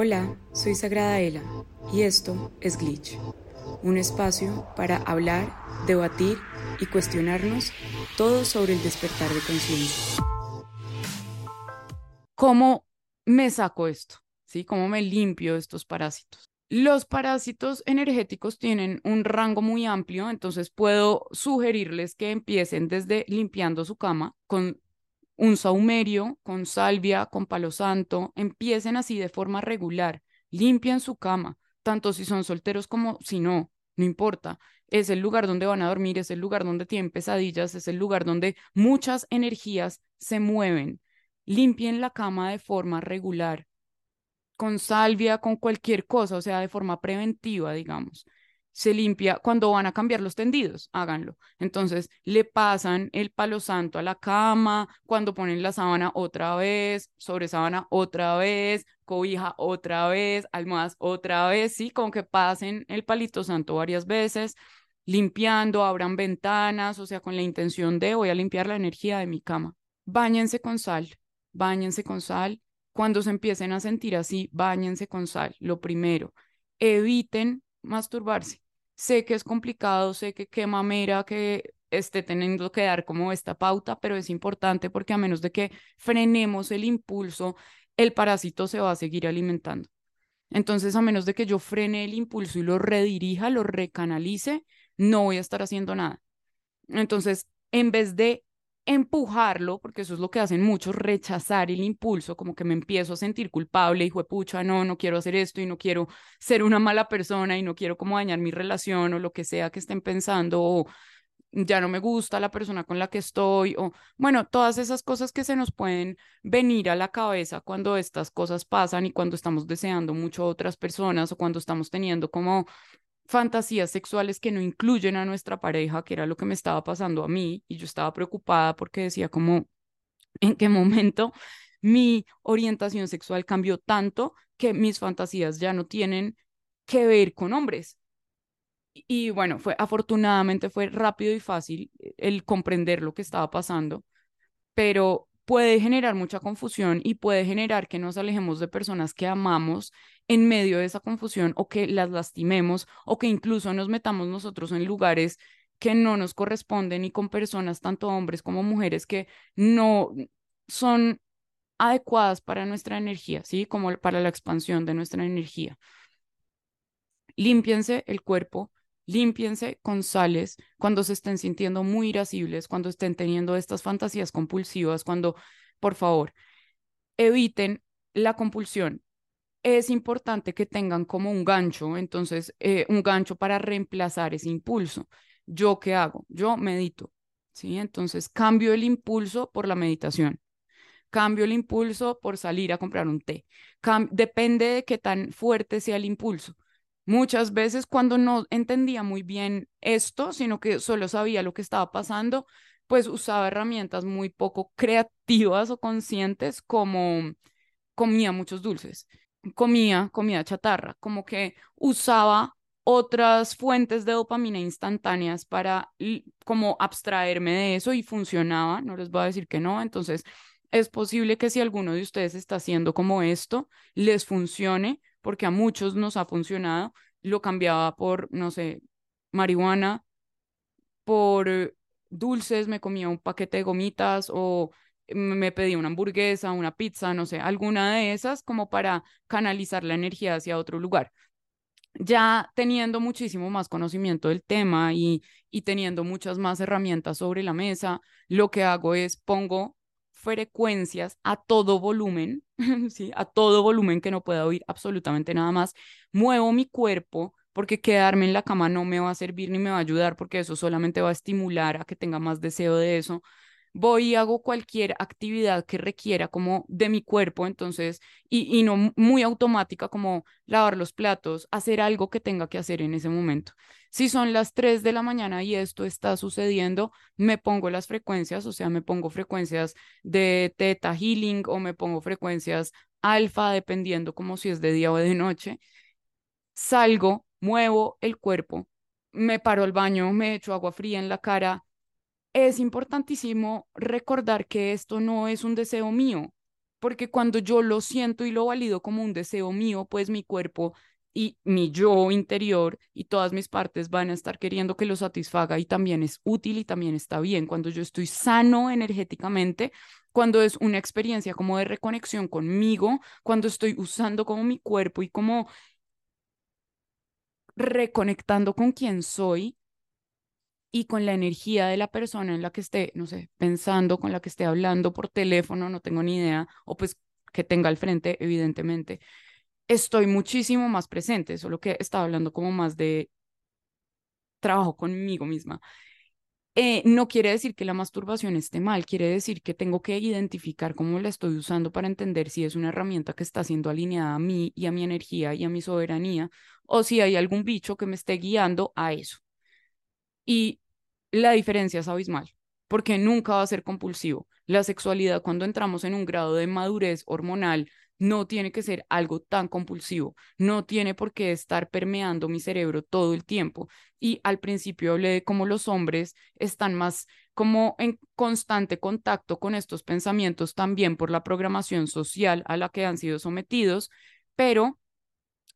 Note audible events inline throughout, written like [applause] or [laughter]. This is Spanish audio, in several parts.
Hola, soy Sagrada Ela y esto es Glitch, un espacio para hablar, debatir y cuestionarnos todo sobre el despertar de conciencia. ¿Cómo me saco esto? ¿Sí? ¿Cómo me limpio estos parásitos? Los parásitos energéticos tienen un rango muy amplio, entonces puedo sugerirles que empiecen desde limpiando su cama con un saumerio, con salvia, con palo santo, empiecen así de forma regular, limpian su cama, tanto si son solteros como si no, no importa. Es el lugar donde van a dormir, es el lugar donde tienen pesadillas, es el lugar donde muchas energías se mueven. Limpien la cama de forma regular con salvia, con cualquier cosa, o sea, de forma preventiva, digamos. Se limpia cuando van a cambiar los tendidos, háganlo. Entonces, le pasan el palo santo a la cama, cuando ponen la sábana otra vez, sobre sábana otra vez, cobija otra vez, almohadas otra vez, sí, como que pasen el palito santo varias veces, limpiando, abran ventanas, o sea, con la intención de voy a limpiar la energía de mi cama. Báñense con sal, báñense con sal, cuando se empiecen a sentir así, báñense con sal. Lo primero, eviten masturbarse. Sé que es complicado, sé que qué mamera que esté teniendo que dar como esta pauta, pero es importante porque a menos de que frenemos el impulso, el parásito se va a seguir alimentando. Entonces, a menos de que yo frene el impulso y lo redirija, lo recanalice, no voy a estar haciendo nada. Entonces, en vez de empujarlo, porque eso es lo que hacen muchos, rechazar el impulso, como que me empiezo a sentir culpable, hijo de pucha, no, no quiero hacer esto y no quiero ser una mala persona y no quiero como dañar mi relación o lo que sea que estén pensando o ya no me gusta la persona con la que estoy o bueno, todas esas cosas que se nos pueden venir a la cabeza cuando estas cosas pasan y cuando estamos deseando mucho a otras personas o cuando estamos teniendo como fantasías sexuales que no incluyen a nuestra pareja, que era lo que me estaba pasando a mí, y yo estaba preocupada porque decía como, ¿en qué momento mi orientación sexual cambió tanto que mis fantasías ya no tienen que ver con hombres? Y, bueno, fue afortunadamente fue rápido y fácil el comprender lo que estaba pasando, pero puede generar mucha confusión y puede generar que nos alejemos de personas que amamos en medio de esa confusión o que las lastimemos o que incluso nos metamos nosotros en lugares que no nos corresponden y con personas, tanto hombres como mujeres, que no son adecuadas para nuestra energía, ¿sí? Como para la expansión de nuestra energía. Límpiense el cuerpo, límpiense con sales cuando se estén sintiendo muy irascibles, cuando estén teniendo estas fantasías compulsivas, cuando, por favor, eviten la compulsión. Es importante que tengan como un gancho, entonces, eh, un gancho para reemplazar ese impulso. ¿Yo qué hago? Yo medito, ¿sí? Entonces, cambio el impulso por la meditación cambio el impulso por salir a comprar un té. depende de qué tan fuerte sea el impulso. Muchas veces cuando no entendía muy bien esto, sino que solo sabía lo que estaba pasando, pues usaba herramientas muy poco creativas o conscientes como comía muchos dulces, comía comida chatarra, como que usaba otras fuentes de dopamina instantáneas para como abstraerme de eso y funcionaba, no les voy a decir que no, entonces es posible que si alguno de ustedes está haciendo como esto, les funcione, porque a muchos nos ha funcionado, lo cambiaba por, no sé, marihuana, por eh, dulces, me comía un paquete de gomitas o me pedía una hamburguesa, una pizza, no sé, alguna de esas como para canalizar la energía hacia otro lugar. Ya teniendo muchísimo más conocimiento del tema y, y teniendo muchas más herramientas sobre la mesa, lo que hago es pongo frecuencias a todo volumen, [laughs] ¿sí? A todo volumen que no pueda oír absolutamente nada más. Muevo mi cuerpo porque quedarme en la cama no me va a servir ni me va a ayudar porque eso solamente va a estimular a que tenga más deseo de eso voy y hago cualquier actividad que requiera como de mi cuerpo, entonces, y, y no muy automática como lavar los platos, hacer algo que tenga que hacer en ese momento. Si son las 3 de la mañana y esto está sucediendo, me pongo las frecuencias, o sea, me pongo frecuencias de teta healing o me pongo frecuencias alfa, dependiendo como si es de día o de noche. Salgo, muevo el cuerpo, me paro al baño, me echo agua fría en la cara, es importantísimo recordar que esto no es un deseo mío, porque cuando yo lo siento y lo valido como un deseo mío, pues mi cuerpo y mi yo interior y todas mis partes van a estar queriendo que lo satisfaga y también es útil y también está bien. Cuando yo estoy sano energéticamente, cuando es una experiencia como de reconexión conmigo, cuando estoy usando como mi cuerpo y como reconectando con quien soy y con la energía de la persona en la que esté, no sé, pensando, con la que esté hablando por teléfono, no tengo ni idea, o pues que tenga al frente, evidentemente estoy muchísimo más presente, solo que estaba hablando como más de trabajo conmigo misma. Eh, no quiere decir que la masturbación esté mal, quiere decir que tengo que identificar cómo la estoy usando para entender si es una herramienta que está siendo alineada a mí y a mi energía y a mi soberanía, o si hay algún bicho que me esté guiando a eso. Y la diferencia es abismal, porque nunca va a ser compulsivo. La sexualidad, cuando entramos en un grado de madurez hormonal no tiene que ser algo tan compulsivo, no tiene por qué estar permeando mi cerebro todo el tiempo. Y al principio hablé de cómo los hombres están más como en constante contacto con estos pensamientos también por la programación social a la que han sido sometidos, pero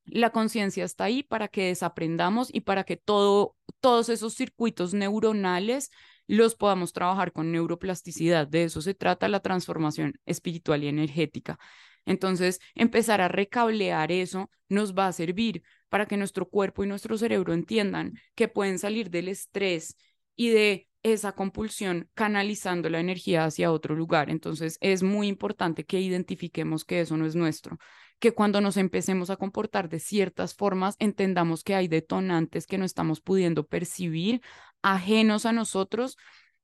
la conciencia está ahí para que desaprendamos y para que todo, todos esos circuitos neuronales los podamos trabajar con neuroplasticidad. De eso se trata la transformación espiritual y energética. Entonces, empezar a recablear eso nos va a servir para que nuestro cuerpo y nuestro cerebro entiendan que pueden salir del estrés y de esa compulsión canalizando la energía hacia otro lugar. Entonces, es muy importante que identifiquemos que eso no es nuestro, que cuando nos empecemos a comportar de ciertas formas, entendamos que hay detonantes que no estamos pudiendo percibir, ajenos a nosotros,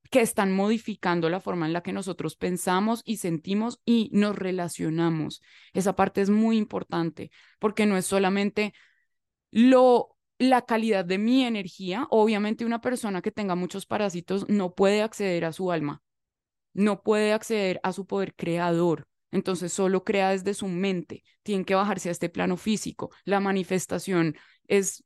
que están modificando la forma en la que nosotros pensamos y sentimos y nos relacionamos. Esa parte es muy importante porque no es solamente lo la calidad de mi energía. Obviamente una persona que tenga muchos parásitos no puede acceder a su alma, no puede acceder a su poder creador. Entonces solo crea desde su mente, tiene que bajarse a este plano físico. La manifestación es,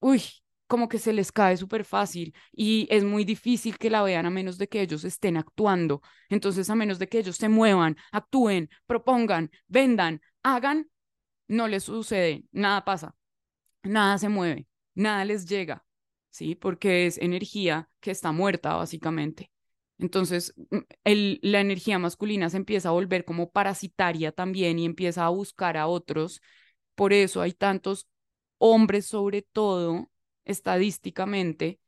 uy, como que se les cae súper fácil y es muy difícil que la vean a menos de que ellos estén actuando. Entonces, a menos de que ellos se muevan, actúen, propongan, vendan, hagan, no les sucede, nada pasa, nada se mueve, nada les llega, ¿sí? Porque es energía que está muerta, básicamente. Entonces, mm, el, la energía masculina se empieza a volver como parasitaria también y empieza a buscar a otros. Por eso hay tantos hombres, sobre todo, estadísticamente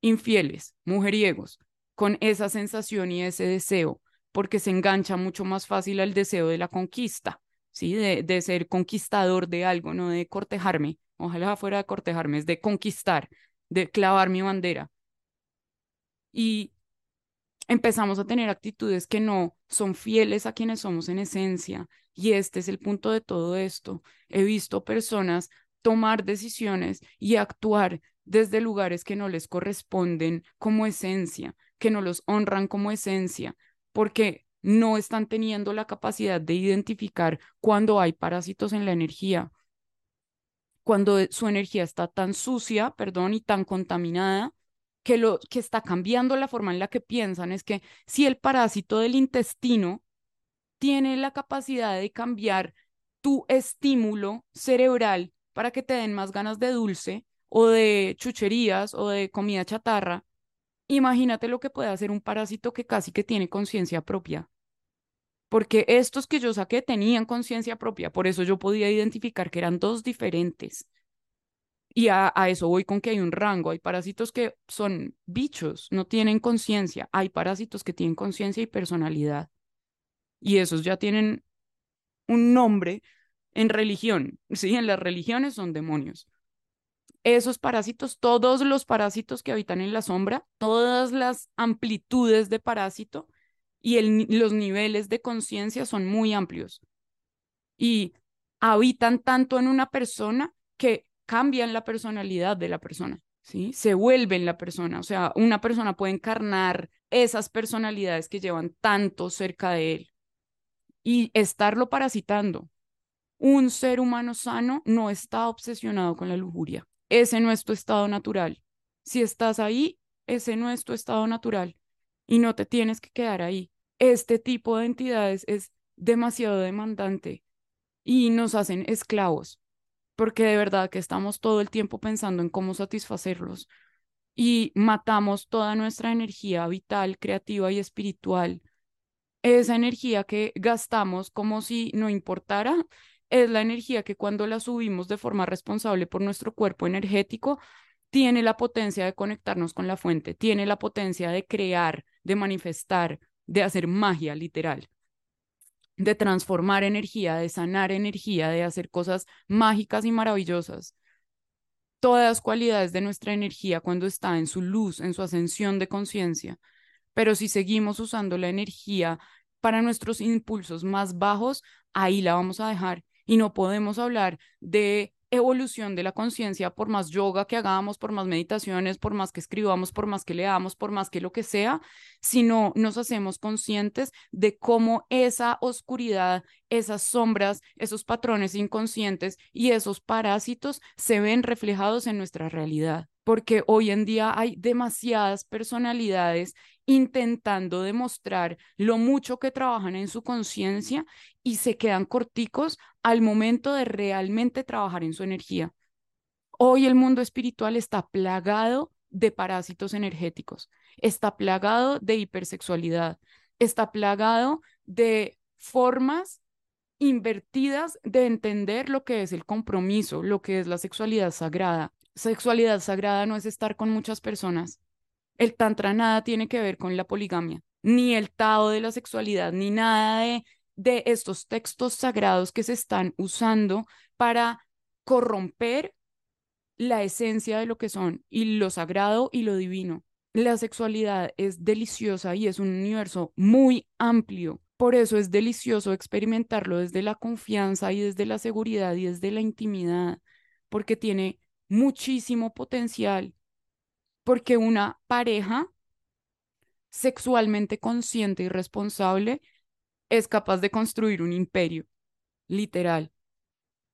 infieles, mujeriegos, con esa sensación y ese deseo, porque se engancha mucho más fácil al deseo de la conquista, ¿sí? De, de ser conquistador de algo, no de cortejarme. Ojalá fuera de cortejarme, es de conquistar, de clavar mi bandera. Y empezamos a tener actitudes que no son fieles a quienes somos en esencia. Y este es el punto de todo esto. He visto personas tomar decisiones y actuar desde lugares que no les corresponden como esencia, que no los honran como esencia, porque no están teniendo la capacidad de identificar cuando hay parásitos en la energía, cuando su energía está tan sucia, perdón, y tan contaminada que lo que está cambiando la forma en la que piensan es que si el parásito del intestino tiene la capacidad de cambiar tu estímulo cerebral para que te den más ganas de dulce o de chucherías o de comida chatarra, imagínate lo que puede hacer un parásito que casi que tiene conciencia propia. Porque estos que yo saqué tenían conciencia propia, por eso yo podía identificar que eran dos diferentes. Y a, a, eso voy con que hay un rango. Hay parásitos que son bichos, no tienen conciencia. Hay parásitos que tienen conciencia y personalidad. Y esos ya tienen un nombre en religión, [laughs] ¿sí? En las religiones son demonios. Esos parásitos, todos los parásitos que habitan en la sombra, todas las amplitudes de parásito y el, los niveles de conciencia son muy amplios. Y habitan tanto en una persona que cambian la personalidad de la persona, ¿sí? Se vuelven la persona. O sea, una persona puede encarnar esas personalidades que llevan tanto cerca de él y estarlo parasitando, un ser humano sano no está obsesionado con la lujuria. Ese no es tu estado natural. Si estás ahí, ese no es tu estado natural y no te tienes que quedar ahí. Este tipo de entidades es demasiado demandante y nos hacen esclavos, porque de verdad que estamos todo el tiempo pensando en cómo satisfacerlos y matamos toda nuestra energía vital, creativa y espiritual. Esa energía que gastamos como si no importara es la energía que cuando la subimos de forma responsable por nuestro cuerpo energético, tiene la potencia de conectarnos con la fuente, tiene la potencia de crear, de manifestar, de hacer magia literal, de transformar energía, de sanar energía, de hacer cosas mágicas y maravillosas. Todas las cualidades de nuestra energía cuando está en su luz, en su ascensión de conciencia. Pero si seguimos usando la energía para nuestros impulsos más bajos, ahí la vamos a dejar y no podemos hablar de evolución de la conciencia por más yoga que hagamos, por más meditaciones, por más que escribamos, por más que leamos, por más que lo que sea, sino nos hacemos conscientes de cómo esa oscuridad, esas sombras, esos patrones inconscientes y esos parásitos se ven reflejados en nuestra realidad porque hoy en día hay demasiadas personalidades intentando demostrar lo mucho que trabajan en su conciencia y se quedan corticos al momento de realmente trabajar en su energía. Hoy el mundo espiritual está plagado de parásitos energéticos, está plagado de hipersexualidad, está plagado de formas invertidas de entender lo que es el compromiso, lo que es la sexualidad sagrada, sexualidad sagrada no es estar con muchas personas. El tantra nada tiene que ver con la poligamia, ni el tao de la sexualidad, ni nada de, de estos textos sagrados que se están usando para corromper la esencia de lo que son y lo sagrado y lo divino. La sexualidad es deliciosa y es un universo muy amplio. Por eso es delicioso experimentarlo desde la confianza y desde la seguridad y desde la intimidad, porque tiene muchísimo potencial, porque una pareja sexualmente consciente y responsable es capaz de construir un imperio, literal.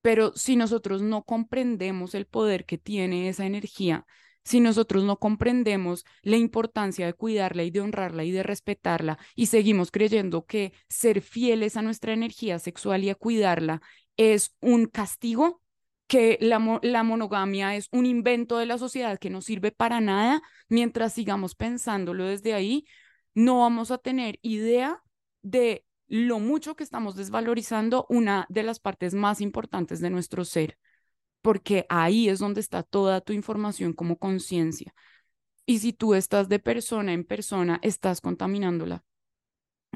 Pero si nosotros no comprendemos el poder que tiene esa energía, si nosotros no comprendemos la importancia de cuidarla y de honrarla y de respetarla y seguimos creyendo que ser fieles a nuestra energía sexual y a cuidarla es un castigo, que la, monogamia es un invento de la sociedad que no sirve para nada, mientras sigamos pensándolo desde ahí, no vamos a tener idea de lo mucho que estamos desvalorizando una de las partes más importantes de nuestro ser, porque ahí es donde está toda tu información como conciencia. Y si tú estás de persona en persona, estás contaminándola.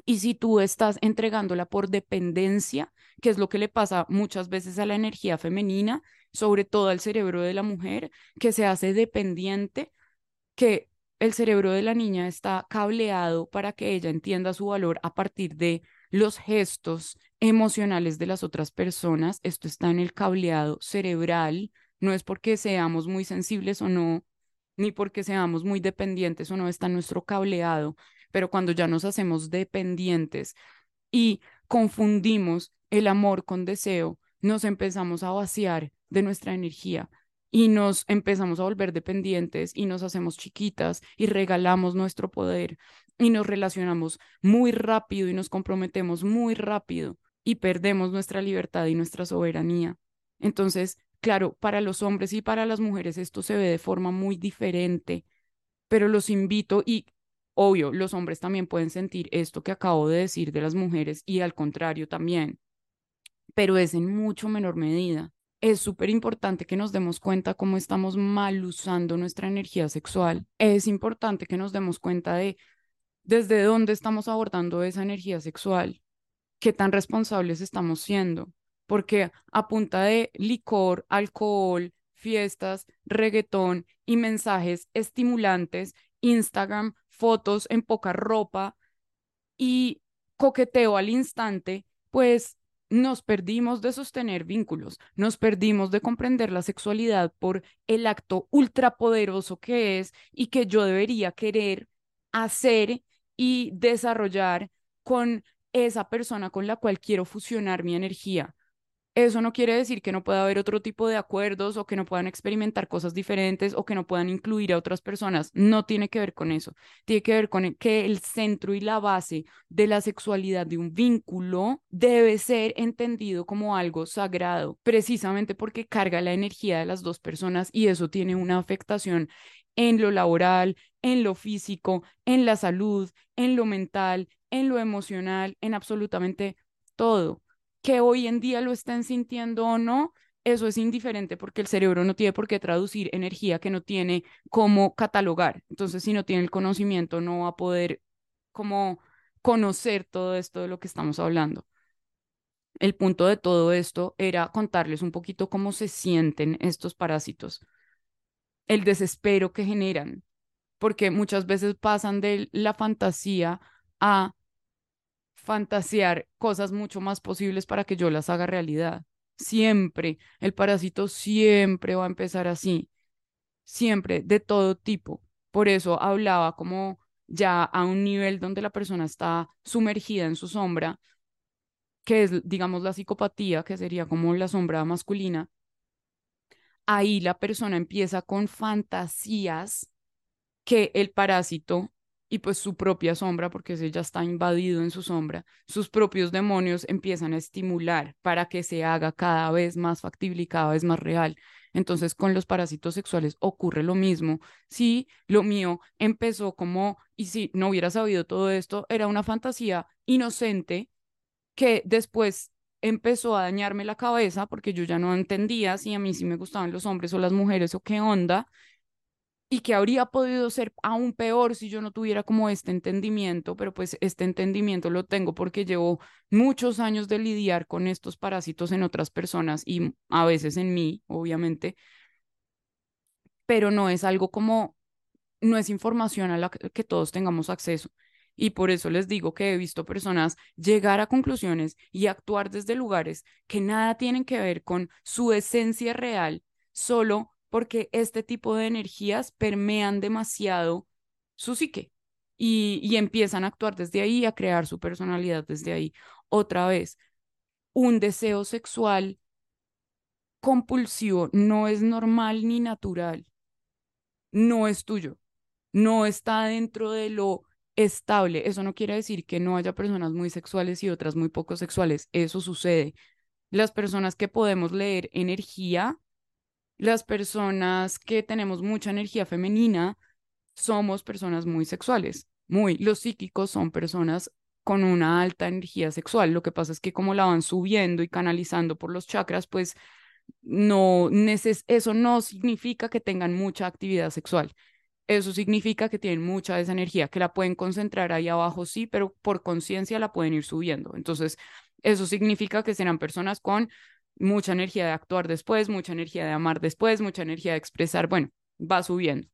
Y si tú estás entregándola por dependencia, que es lo que le pasa muchas veces a la energía femenina, sobre todo al cerebro de la mujer, que se hace dependiente, que el cerebro de la niña está cableado para que ella entienda su valor a partir de los gestos emocionales de las otras personas. Esto está en el cableado cerebral, no es porque seamos muy sensibles o no, ni porque seamos muy dependientes o no, está en nuestro cableado pero cuando ya nos hacemos dependientes y confundimos el amor con deseo, nos empezamos a vaciar de nuestra energía y nos empezamos a volver dependientes y nos hacemos chiquitas y regalamos nuestro poder y nos relacionamos muy rápido y nos comprometemos muy rápido y perdemos nuestra libertad y nuestra soberanía. Entonces, claro, para los hombres y para las mujeres esto se ve de forma muy diferente, pero los invito y Obvio, los hombres también pueden sentir esto que acabo de decir de las mujeres y al contrario también, pero es en mucho menor medida. Es súper importante que nos demos cuenta cómo estamos mal usando nuestra energía sexual. Es importante que nos demos cuenta de desde dónde estamos abordando esa energía sexual, qué tan responsables estamos siendo, porque a punta de licor, alcohol, fiestas, reggaetón y mensajes estimulantes, Instagram fotos en poca ropa y coqueteo al instante, pues nos perdimos de sostener vínculos, nos perdimos de comprender la sexualidad por el acto ultrapoderoso que es y que yo debería querer hacer y desarrollar con esa persona con la cual quiero fusionar mi energía. Eso no quiere decir que no pueda haber otro tipo de acuerdos o que no puedan experimentar cosas diferentes o que no puedan incluir a otras personas. No tiene que ver con eso. Tiene que ver con que el centro y la base de la sexualidad de un vínculo debe ser entendido como algo sagrado, precisamente porque carga la energía de las dos personas y eso tiene una afectación en lo laboral, en lo físico, en la salud, en lo mental, en lo emocional, en absolutamente todo que hoy en día lo estén sintiendo o no, eso es indiferente porque el cerebro no tiene por qué traducir energía que no tiene cómo catalogar. Entonces, si no tiene el conocimiento, no va a poder como conocer todo esto de lo que estamos hablando. El punto de todo esto era contarles un poquito cómo se sienten estos parásitos, el desespero que generan, porque muchas veces pasan de la fantasía a fantasear cosas mucho más posibles para que yo las haga realidad. Siempre, el parásito siempre va a empezar así, siempre, de todo tipo. Por eso hablaba como ya a un nivel donde la persona está sumergida en su sombra, que es, digamos, la psicopatía, que sería como la sombra masculina. Ahí la persona empieza con fantasías que el parásito y pues su propia sombra, porque ese ya está invadido en su sombra, sus propios demonios empiezan a estimular para que se haga cada vez más factible y cada vez más real. Entonces, con los parásitos sexuales ocurre lo mismo. Si lo mío empezó como, y si no hubiera sabido todo esto, era una fantasía inocente que después empezó a dañarme la cabeza porque yo ya no entendía si a mí sí me gustaban los hombres o las mujeres o qué onda y que habría podido ser aún peor si yo no tuviera como este entendimiento, pero pues este entendimiento lo tengo porque llevo muchos años de lidiar con estos parásitos en otras personas y a veces en mí, obviamente, pero no es algo como, no es información a la que todos tengamos acceso. Y por eso les digo que he visto personas llegar a conclusiones y actuar desde lugares que nada tienen que ver con su esencia real, solo porque este tipo de energías permean demasiado su psique y, empiezan a actuar desde ahí, a crear su personalidad desde ahí. Otra vez, un deseo sexual compulsivo no es normal ni natural, no es tuyo, no está dentro de lo estable. Eso no quiere decir que no haya personas muy sexuales y otras muy poco sexuales, eso sucede. Las personas que podemos leer energía las personas que tenemos mucha energía femenina somos personas muy sexuales, muy. Los psíquicos son personas con una alta energía sexual. Lo que pasa es que como la van subiendo y canalizando por los chakras, pues no eso no significa que tengan mucha actividad sexual. Eso significa que tienen mucha de esa energía, que la pueden concentrar ahí abajo, sí, pero por conciencia la pueden ir subiendo. Entonces, eso significa que serán personas con mucha energía de actuar después, mucha energía de amar después, mucha energía de expresar, bueno, va subiendo,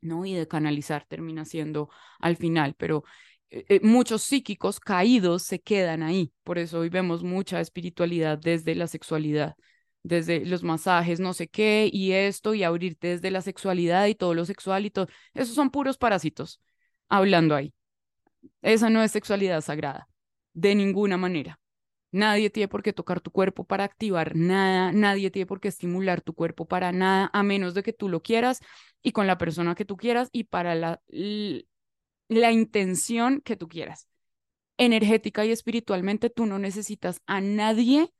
¿no? Y de canalizar termina siendo al final, pero eh, eh, muchos psíquicos caídos se quedan ahí, por eso hoy vemos mucha espiritualidad desde la sexualidad, desde los masajes, no sé qué, y esto, y abrirte desde la sexualidad y todo lo sexual y todo, esos son puros parásitos hablando ahí. Esa no es sexualidad sagrada, de ninguna manera. Nadie tiene por qué tocar tu cuerpo para activar nada, nadie tiene por qué estimular tu cuerpo para nada, a menos de que tú lo quieras y con la persona que tú quieras y para la, la intención que tú quieras. Energética y espiritualmente tú no necesitas a nadie,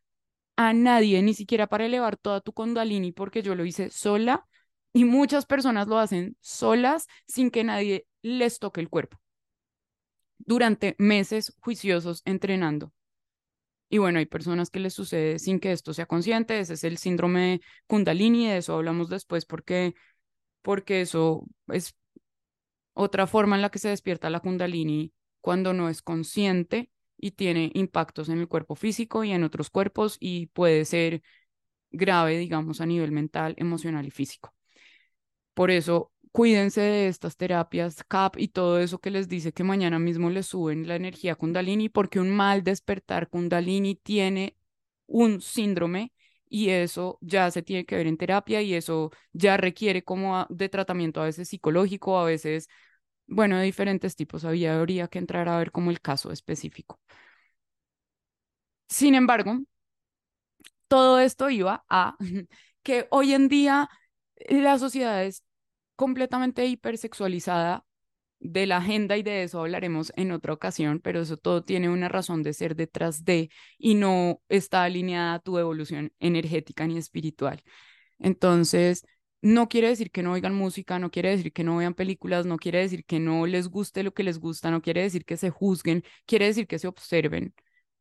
a nadie, ni siquiera para elevar toda tu kundalini, porque yo lo hice sola y muchas personas lo hacen solas sin que nadie les toque el cuerpo durante meses juiciosos entrenando. Y bueno, hay personas que les sucede sin que esto sea consciente, ese es el síndrome Kundalini, de eso hablamos después porque, porque eso es otra forma en la que se despierta la Kundalini cuando no es consciente y tiene impactos en el cuerpo físico y en otros cuerpos y puede ser grave, digamos, a nivel mental, emocional y físico. Por eso cuídense de estas terapias CAP y todo eso que les dice que mañana mismo les suben la energía Kundalini, porque un mal despertar Kundalini tiene un síndrome y eso ya se tiene que ver en terapia y eso ya requiere como de tratamiento a veces psicológico, a veces, bueno, de diferentes tipos. Había, habría que entrar a ver como el caso específico. Sin embargo, todo esto iba a [laughs] que hoy en día la sociedad es completamente hipersexualizada de la agenda y de eso hablaremos en otra ocasión, pero eso todo tiene una razón de ser detrás de y no está alineada a tu evolución energética ni espiritual. Entonces, no quiere decir que no oigan música, no quiere decir que no vean películas, no quiere decir que no les guste lo que les gusta, no quiere decir que se juzguen, quiere decir que se observen,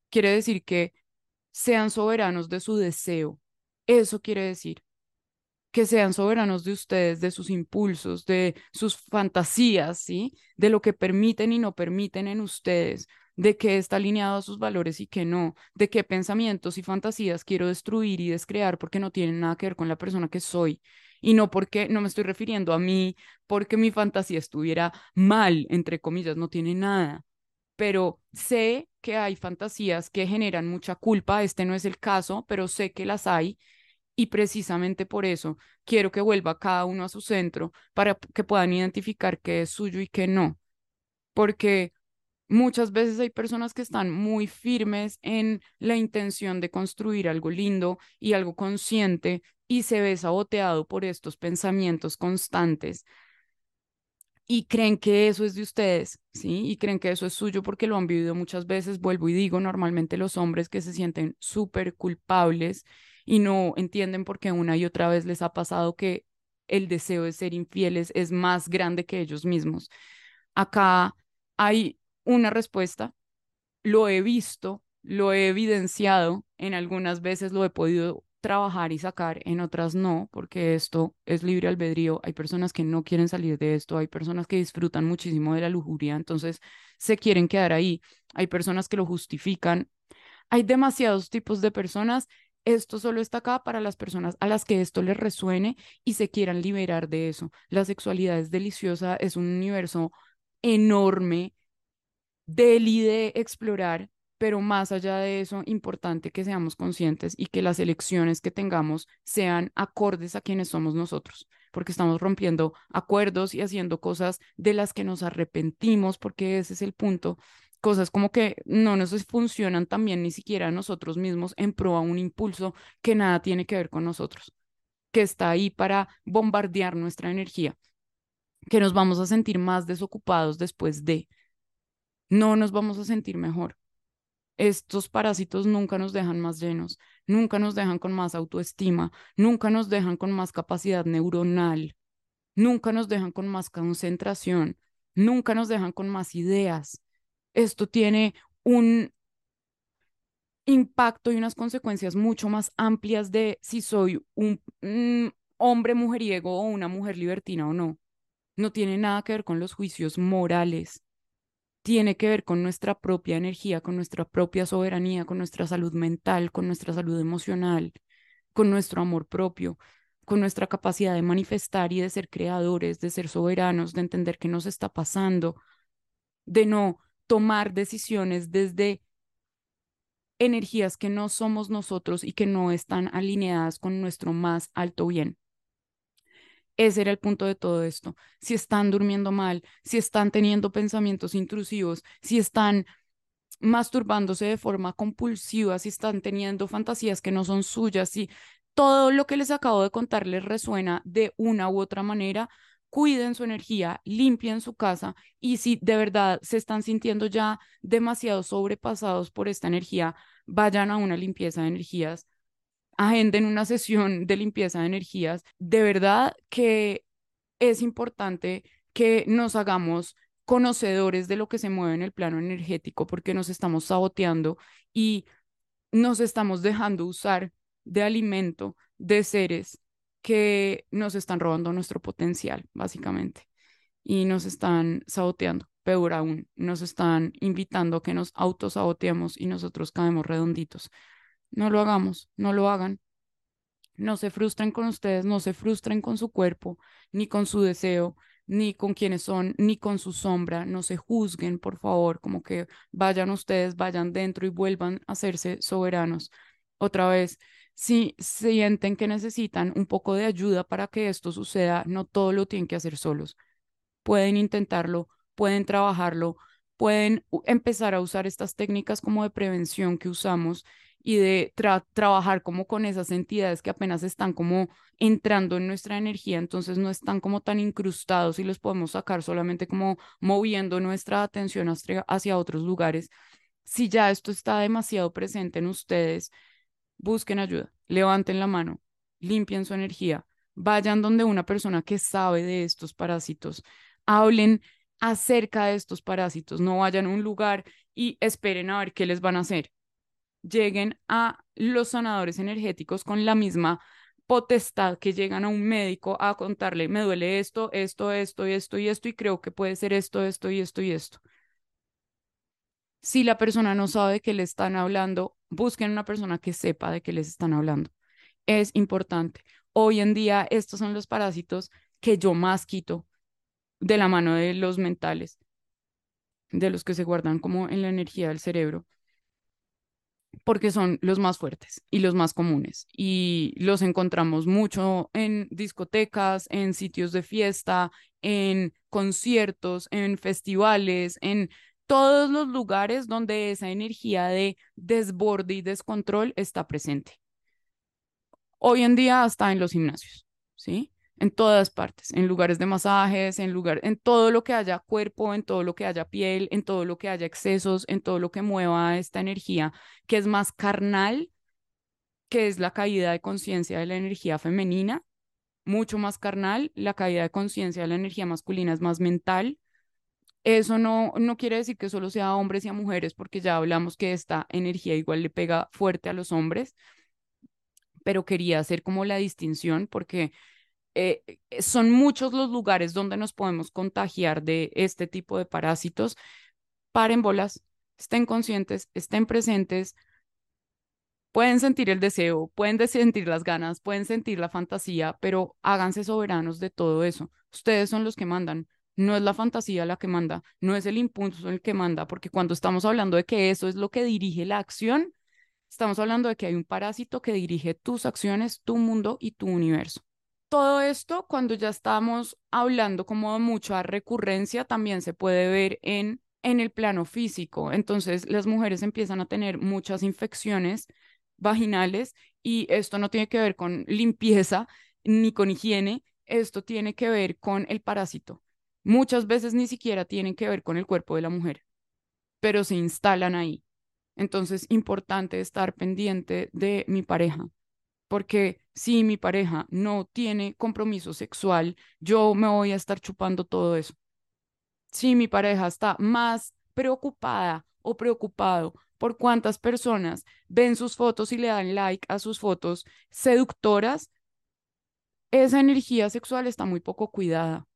quiere decir que sean soberanos de su deseo. Eso quiere decir que sean soberanos de ustedes, de sus impulsos, de sus fantasías, ¿sí? De lo que permiten y no permiten en ustedes, de qué está alineado a sus valores y qué no, de qué pensamientos y fantasías quiero destruir y descrear porque no tienen nada que ver con la persona que soy. Y no porque no me estoy refiriendo a mí porque mi fantasía estuviera mal, entre comillas, no tiene nada. Pero sé que hay fantasías que generan mucha culpa, este no es el caso, pero sé que las hay y precisamente por eso quiero que vuelva cada uno a su centro para que puedan identificar qué es suyo y qué no. Porque muchas veces hay personas que están muy firmes en la intención de construir algo lindo y algo consciente y se ve saboteado por estos pensamientos constantes y creen que eso es de ustedes, ¿sí? Y creen que eso es suyo porque lo han vivido muchas veces. Vuelvo y digo, normalmente los hombres que se sienten súper culpables y no entienden por qué una y otra vez les ha pasado que el deseo de ser infieles es más grande que ellos mismos. Acá hay una respuesta, lo he visto, lo he evidenciado, en algunas veces lo he podido trabajar y sacar, en otras no, porque esto es libre albedrío. Hay personas que no quieren salir de esto, hay personas que disfrutan muchísimo de la lujuria, entonces se quieren quedar ahí. Hay personas que lo justifican. Hay demasiados tipos de personas esto solo está acá para las personas a las que esto les resuene y se quieran liberar de eso. La sexualidad es deliciosa, es un universo enorme, deli de explorar, pero más allá de eso, importante que seamos conscientes y que las elecciones que tengamos sean acordes a quienes somos nosotros, porque estamos rompiendo acuerdos y haciendo cosas de las que nos arrepentimos, porque ese es el punto cosas como que no nos funcionan también ni siquiera nosotros mismos en pro a un impulso que nada tiene que ver con nosotros, que está ahí para bombardear nuestra energía, que nos vamos a sentir más desocupados después de, no nos vamos a sentir mejor. Estos parásitos nunca nos dejan más llenos, nunca nos dejan con más autoestima, nunca nos dejan con más capacidad neuronal, nunca nos dejan con más concentración, nunca nos dejan con más ideas esto tiene un impacto y unas consecuencias mucho más amplias de si soy un, hombre mujeriego o una mujer libertina o no. No tiene nada que ver con los juicios morales. Tiene que ver con nuestra propia energía, con nuestra propia soberanía, con nuestra salud mental, con nuestra salud emocional, con nuestro amor propio, con nuestra capacidad de manifestar y de ser creadores, de ser soberanos, de entender qué nos está pasando, de no tomar decisiones desde energías que no somos nosotros y que no están alineadas con nuestro más alto bien. Ese era el punto de todo esto. Si están durmiendo mal, si están teniendo pensamientos intrusivos, si están masturbándose de forma compulsiva, si están teniendo fantasías que no son suyas, si todo lo que les acabo de contar les resuena de una u otra manera, cuiden su energía, limpien su casa y si de verdad se están sintiendo ya demasiado sobrepasados por esta energía, vayan a una limpieza de energías, agenden una sesión de limpieza de energías. De verdad que es importante que nos hagamos conocedores de lo que se mueve en el plano energético porque nos estamos saboteando y nos estamos dejando usar de alimento de seres que nos están robando nuestro potencial, básicamente, y nos están saboteando. Peor aún, nos están invitando a que nos autosaboteemos y nosotros caemos redonditos. No lo hagamos, no lo hagan. No se frustren con ustedes, no se frustren con su cuerpo, ni con su deseo, ni con quienes son, ni con su sombra. No se juzguen, por favor, como que vayan ustedes, vayan dentro y vuelvan a hacerse soberanos. Otra vez, si sienten que necesitan un poco de ayuda para que esto suceda, no todo lo tienen que hacer solos. Pueden intentarlo, pueden trabajarlo, pueden empezar a usar estas técnicas como de prevención que usamos y de trabajar como con esas entidades que apenas están como entrando en nuestra energía, entonces no están como tan incrustados y los podemos sacar solamente como moviendo nuestra atención hacia otros lugares. Si ya esto está demasiado presente en ustedes, busquen ayuda, levanten la mano, limpien su energía, vayan donde una persona que sabe de estos parásitos, hablen acerca de estos parásitos, no vayan a un lugar y esperen a ver qué les van a hacer. Lleguen a los sanadores energéticos con la misma potestad que llegan a un médico a contarle, me duele esto, esto, esto, esto y esto, y creo que puede ser esto, esto y esto y esto. Si la persona no sabe qué le están hablando, busquen una persona que sepa de qué les están hablando. Es importante. Hoy en día, estos son los parásitos que yo más quito de la mano de los mentales, de los que se guardan como en la energía del cerebro, porque son los más fuertes y los más comunes. Y los encontramos mucho en discotecas, en sitios de fiesta, en conciertos, en festivales, en todos los lugares donde esa energía de desborde y descontrol está presente. Hoy en día hasta en los gimnasios, ¿sí? En todas partes, en lugares de masajes, en lugar, en todo lo que haya cuerpo, en todo lo que haya piel, en todo lo que haya excesos, en todo lo que mueva esta energía que es más carnal, que es la caída de conciencia de la energía femenina, mucho más carnal, la caída de conciencia de la energía masculina es más mental, eso no, no quiere decir que solo sea a hombres y a mujeres, porque ya hablamos que esta energía igual le pega fuerte a los hombres, pero quería hacer como la distinción porque eh, eh, son muchos los lugares donde nos podemos contagiar de este tipo de parásitos. Paren bolas, estén conscientes, estén presentes, pueden sentir el deseo, pueden sentir las ganas, pueden sentir la fantasía, pero háganse soberanos de todo eso. Ustedes son los que mandan no es la fantasía la que manda, no es el impulso el que manda, porque cuando estamos hablando de que eso es lo que dirige la acción, estamos hablando de que hay un parásito que dirige tus acciones, tu mundo y tu universo. Todo esto, cuando ya estamos hablando como de mucha recurrencia, también se puede ver en, en el plano físico. Entonces, las mujeres empiezan a tener muchas infecciones vaginales y esto no tiene que ver con limpieza ni con higiene, esto tiene que ver con el parásito muchas veces ni siquiera tienen que ver con el cuerpo de la mujer, pero se instalan ahí. Entonces, importante estar pendiente de mi pareja, porque si mi pareja no tiene compromiso sexual, yo me voy a estar chupando todo eso. Si mi pareja está más preocupada o preocupado por cuántas personas ven sus fotos y le dan like a sus fotos seductoras, esa energía sexual está muy poco cuidada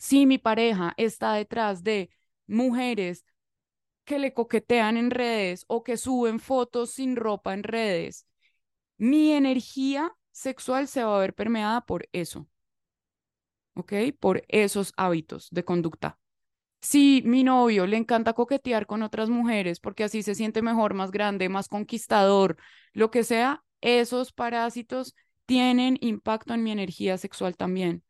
si mi pareja está detrás de mujeres que le coquetean en redes o que suben fotos sin ropa en redes, mi energía sexual se va a ver permeada por eso. ¿Ok? Por esos hábitos de conducta. Si mi novio le encanta coquetear con otras mujeres porque así se siente mejor, más grande, más conquistador, lo que sea, esos parásitos tienen impacto en mi energía sexual también.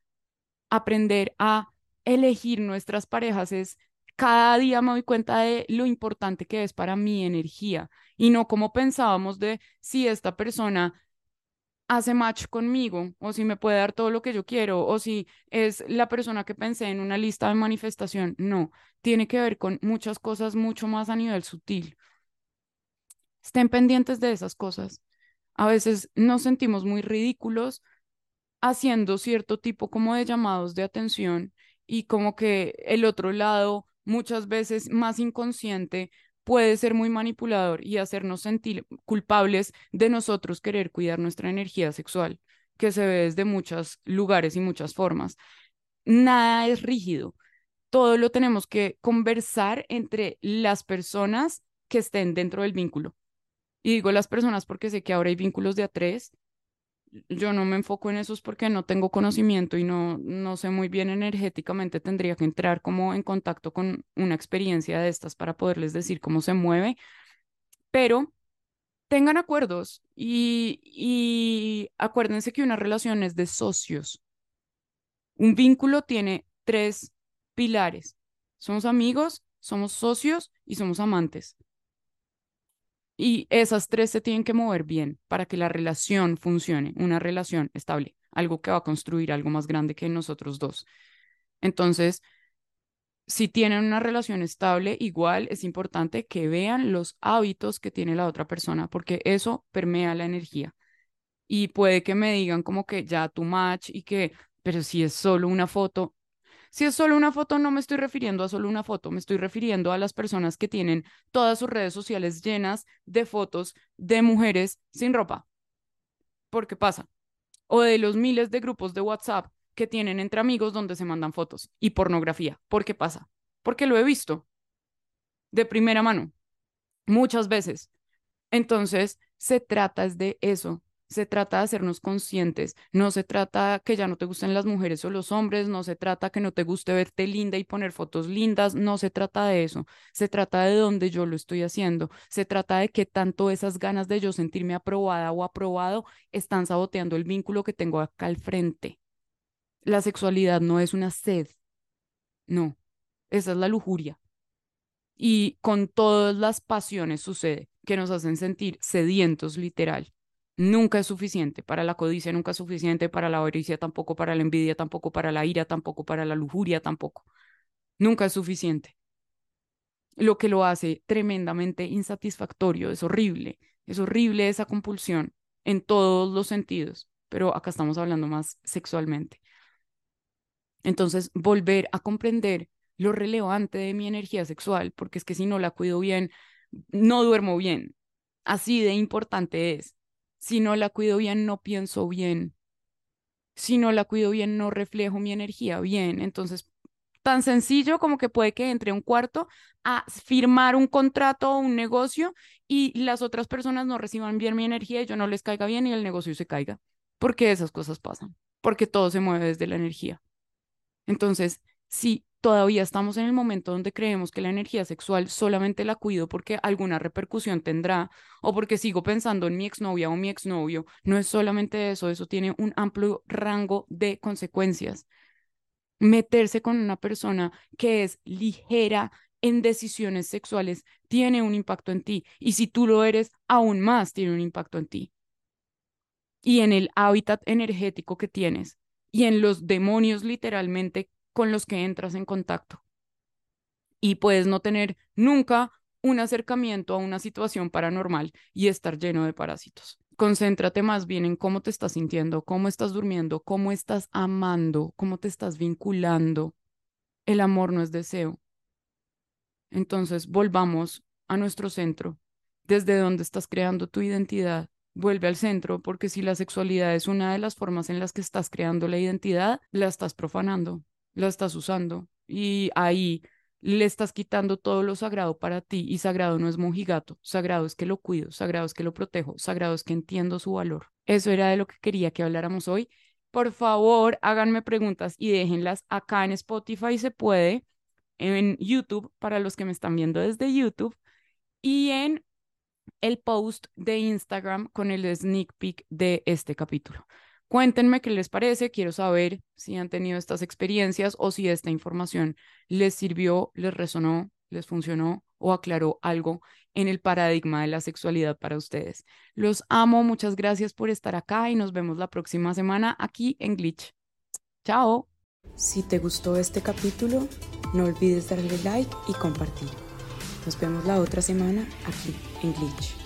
Aprender a elegir nuestras parejas es cada día me doy cuenta de lo importante que es para mi energía y no como pensábamos de si esta persona hace match conmigo o si me puede dar todo lo que yo quiero o si es la persona que pensé en una lista de manifestación. No, tiene que ver con muchas cosas mucho más a nivel sutil. Estén pendientes de esas cosas. A veces nos sentimos muy ridículos haciendo cierto tipo como de llamados de atención y como que el otro lado, muchas veces más inconsciente, puede ser muy manipulador y hacernos sentir culpables de nosotros querer cuidar nuestra energía sexual, que se ve desde muchos lugares y muchas formas. Nada es rígido. Todo lo tenemos que conversar entre las personas que estén dentro del vínculo. Y digo las personas porque sé que ahora hay vínculos de a tres yo no me enfoco en eso porque no tengo conocimiento y no, no sé muy bien energéticamente, tendría que entrar como en contacto con una experiencia de estas para poderles decir cómo se mueve, pero tengan acuerdos y, y acuérdense que una relación es de socios. Un vínculo tiene tres pilares. Somos amigos, somos socios y somos amantes. Y esas tres se tienen que mover bien para que la relación funcione, una relación estable, algo que va a construir algo más grande que nosotros dos. Entonces, si tienen una relación estable, igual es importante que vean los hábitos que tiene la otra persona, porque eso permea la energía. Y puede que me digan como que ya tu match y que, pero si es solo una foto, si es solo una foto, no me estoy refiriendo a solo una foto, me estoy refiriendo a las personas que tienen todas sus redes sociales llenas de fotos de mujeres sin ropa. ¿Por qué pasa? O de los miles de grupos de WhatsApp que tienen entre amigos donde se mandan fotos y pornografía. ¿Por qué pasa? Porque lo he visto de primera mano, muchas veces. Entonces, se trata de eso, se trata de hacernos conscientes, no se trata que ya no te gusten las mujeres o los hombres, no se trata que no te guste verte linda y poner fotos lindas, no se trata de eso, se trata de dónde yo lo estoy haciendo, se trata de que tanto esas ganas de yo sentirme aprobada o aprobado están saboteando el vínculo que tengo acá al frente. La sexualidad no es una sed, no, esa es la lujuria. Y con todas las pasiones sucede que nos hacen sentir sedientos literal nunca es suficiente. Para la codicia nunca es suficiente, para la avaricia tampoco, para la envidia tampoco, para la ira tampoco, para la lujuria tampoco. Nunca es suficiente. Lo que lo hace tremendamente insatisfactorio, es horrible, es horrible esa compulsión en todos los sentidos, pero acá estamos hablando más sexualmente. Entonces, volver a comprender lo relevante de mi energía sexual, porque es que si no la cuido bien, no duermo bien. Así de importante es. Si no la cuido bien, no pienso bien. Si no la cuido bien, no reflejo mi energía bien. Entonces, tan sencillo como que puede que entre un cuarto a firmar un contrato o un negocio y las otras personas no reciban bien mi energía y yo no les caiga bien y el negocio se caiga. Porque esas cosas pasan. Porque todo se mueve desde la energía. Entonces, si todavía estamos en el momento donde creemos que la energía sexual solamente la cuido porque alguna repercusión tendrá o porque sigo pensando en mi exnovia o mi exnovio. No es solamente eso, eso tiene un amplio rango de consecuencias. Meterse con una persona que es ligera en decisiones sexuales tiene un impacto en ti y si tú lo eres, aún más tiene un impacto en ti. Y en el hábitat energético que tienes y en los demonios literalmente con los que entras en contacto. Y puedes no tener nunca un acercamiento a una situación paranormal y estar lleno de parásitos. Concéntrate más bien en cómo te estás sintiendo, cómo estás durmiendo, cómo estás amando, cómo te estás vinculando. El amor no es deseo. Entonces, volvamos a nuestro centro, desde donde estás creando tu identidad. Vuelve al centro, porque si la sexualidad es una de las formas en las que estás creando la identidad, la estás profanando lo estás usando y ahí le estás quitando todo lo sagrado para ti y sagrado no es mojigato, sagrado es que lo cuido, sagrado es que lo protejo, sagrado es que entiendo su valor. Eso era de lo que quería que habláramos hoy. Por favor, háganme preguntas y déjenlas acá en Spotify, se puede, en YouTube, para los que me están viendo desde YouTube, y en el post de Instagram con el sneak peek de este capítulo. Cuéntenme qué les parece, quiero saber si han tenido estas experiencias o si esta información les sirvió, les resonó, les funcionó o aclaró algo en el paradigma de la sexualidad para ustedes. Los amo, muchas gracias por estar acá y nos vemos la próxima semana aquí en Glitch. Chao. Si te gustó este capítulo, no olvides darle like y compartir. Nos vemos la otra semana aquí en Glitch.